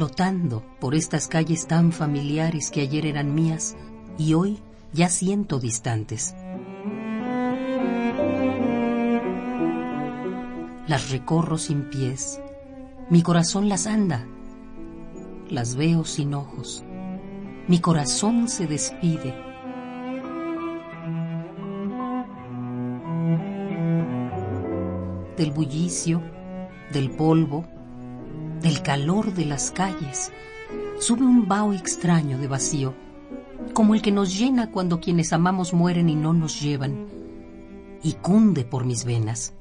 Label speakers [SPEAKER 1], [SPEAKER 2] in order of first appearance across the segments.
[SPEAKER 1] Flotando por estas calles tan familiares que ayer eran mías y hoy ya siento distantes. Las recorro sin pies, mi corazón las anda, las veo sin ojos, mi corazón se despide. Del bullicio, del polvo, del calor de las calles, sube un vaho extraño de vacío, como el que nos llena cuando quienes amamos mueren y no nos llevan, y cunde por mis venas.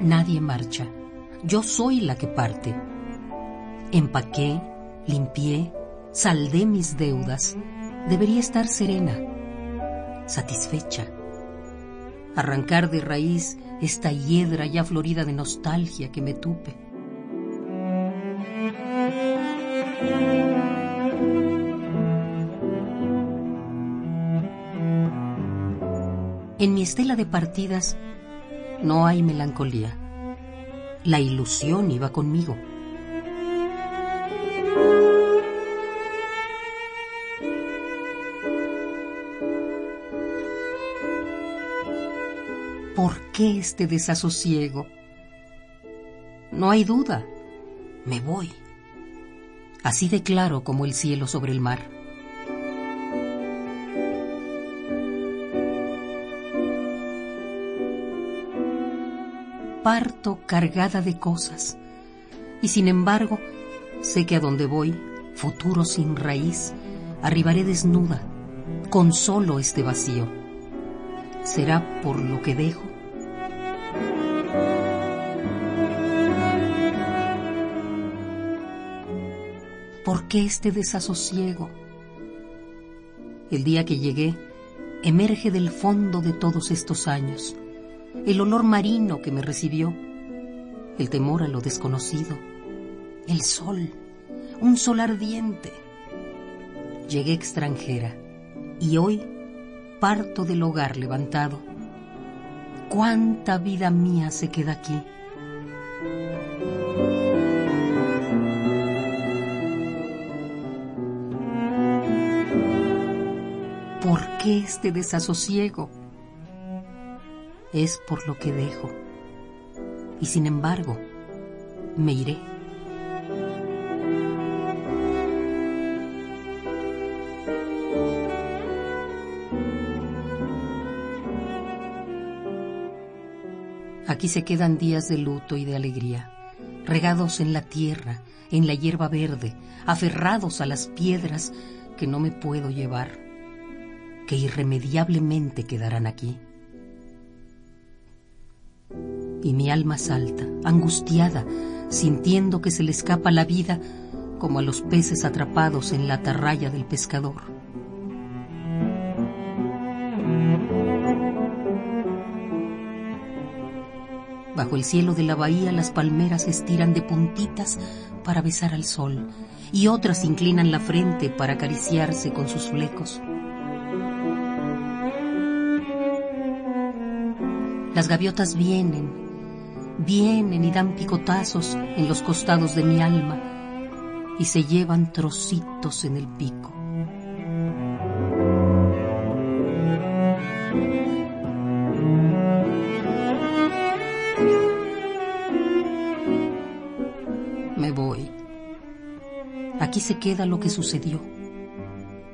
[SPEAKER 1] Nadie marcha, yo soy la que parte. Empaqué, limpié, saldé mis deudas. Debería estar serena, satisfecha arrancar de raíz esta hiedra ya florida de nostalgia que me tupe. En mi estela de partidas no hay melancolía. La ilusión iba conmigo. ¿Por qué este desasosiego? No hay duda, me voy, así de claro como el cielo sobre el mar. Parto cargada de cosas, y sin embargo sé que a donde voy, futuro sin raíz, arribaré desnuda, con solo este vacío será por lo que dejo. ¿Por qué este desasosiego? El día que llegué, emerge del fondo de todos estos años el olor marino que me recibió, el temor a lo desconocido, el sol, un sol ardiente. Llegué extranjera y hoy parto del hogar levantado. ¿Cuánta vida mía se queda aquí? ¿Por qué este desasosiego? Es por lo que dejo. Y sin embargo, me iré. Aquí se quedan días de luto y de alegría, regados en la tierra, en la hierba verde, aferrados a las piedras que no me puedo llevar, que irremediablemente quedarán aquí. Y mi alma salta, angustiada, sintiendo que se le escapa la vida como a los peces atrapados en la atarraya del pescador. Bajo el cielo de la bahía las palmeras estiran de puntitas para besar al sol y otras inclinan la frente para acariciarse con sus flecos. Las gaviotas vienen, vienen y dan picotazos en los costados de mi alma y se llevan trocitos en el pico. Aquí se queda lo que sucedió.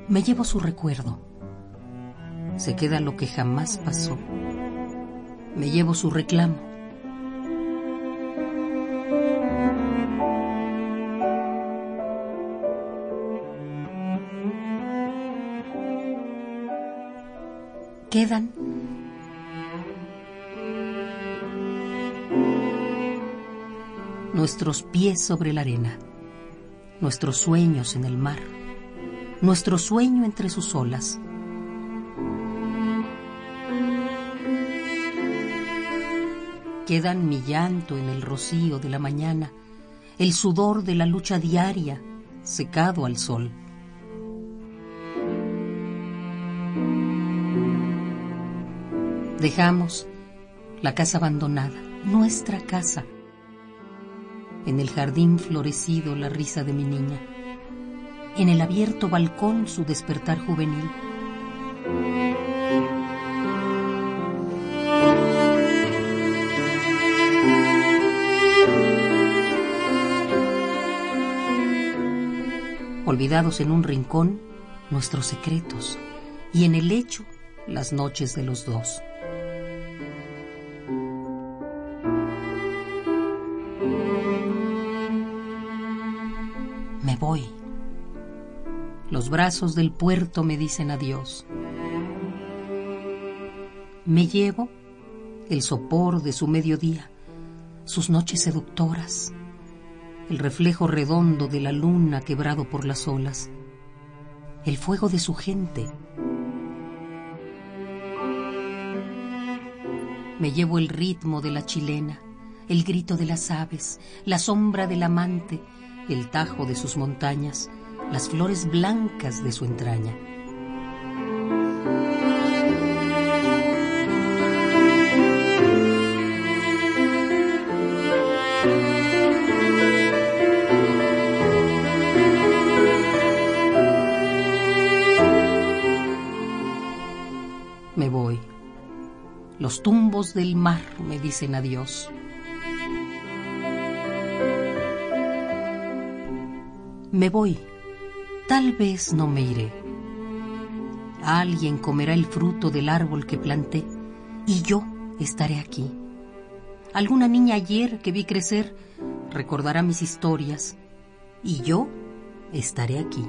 [SPEAKER 1] Me llevo su recuerdo. Se queda lo que jamás pasó. Me llevo su reclamo. Quedan nuestros pies sobre la arena nuestros sueños en el mar, nuestro sueño entre sus olas. Quedan mi llanto en el rocío de la mañana, el sudor de la lucha diaria secado al sol. Dejamos la casa abandonada, nuestra casa. En el jardín florecido la risa de mi niña, en el abierto balcón su despertar juvenil. Olvidados en un rincón, nuestros secretos, y en el lecho, las noches de los dos. Voy. Los brazos del puerto me dicen adiós. Me llevo el sopor de su mediodía, sus noches seductoras, el reflejo redondo de la luna quebrado por las olas, el fuego de su gente. Me llevo el ritmo de la chilena, el grito de las aves, la sombra del amante, el tajo de sus montañas, las flores blancas de su entraña. Me voy. Los tumbos del mar me dicen adiós. Me voy, tal vez no me iré. Alguien comerá el fruto del árbol que planté y yo estaré aquí. Alguna niña ayer que vi crecer recordará mis historias y yo estaré aquí.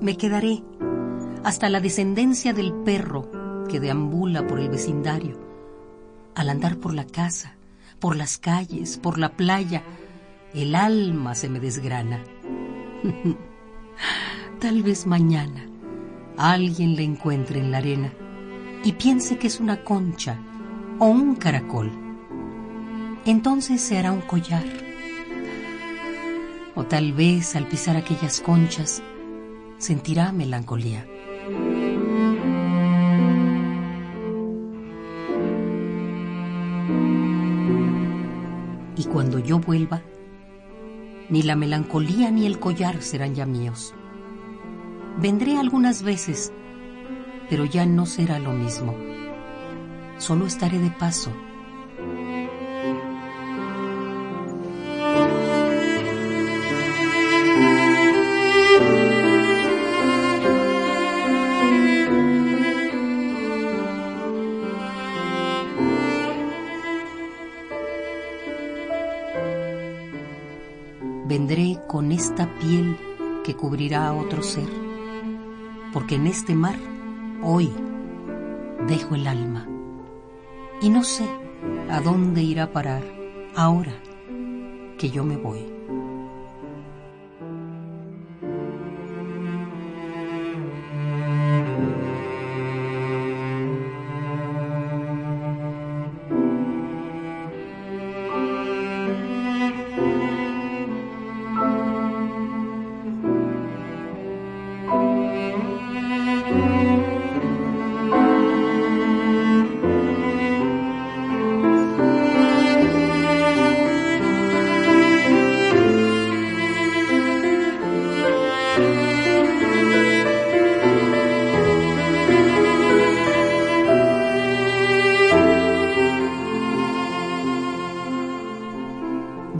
[SPEAKER 1] Me quedaré hasta la descendencia del perro que deambula por el vecindario. Al andar por la casa, por las calles, por la playa, el alma se me desgrana. Tal vez mañana alguien le encuentre en la arena y piense que es una concha o un caracol. Entonces se hará un collar. O tal vez al pisar aquellas conchas sentirá melancolía. Y cuando yo vuelva, ni la melancolía ni el collar serán ya míos. Vendré algunas veces, pero ya no será lo mismo. Solo estaré de paso esta piel que cubrirá a otro ser, porque en este mar hoy dejo el alma y no sé a dónde irá a parar ahora que yo me voy.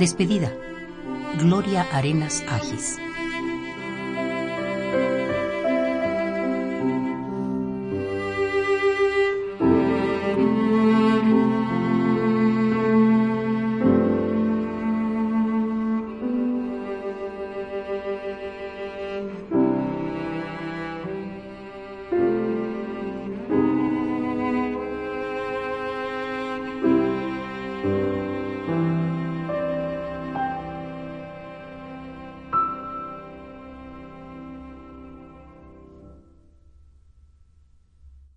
[SPEAKER 1] Despedida. Gloria Arenas Agis.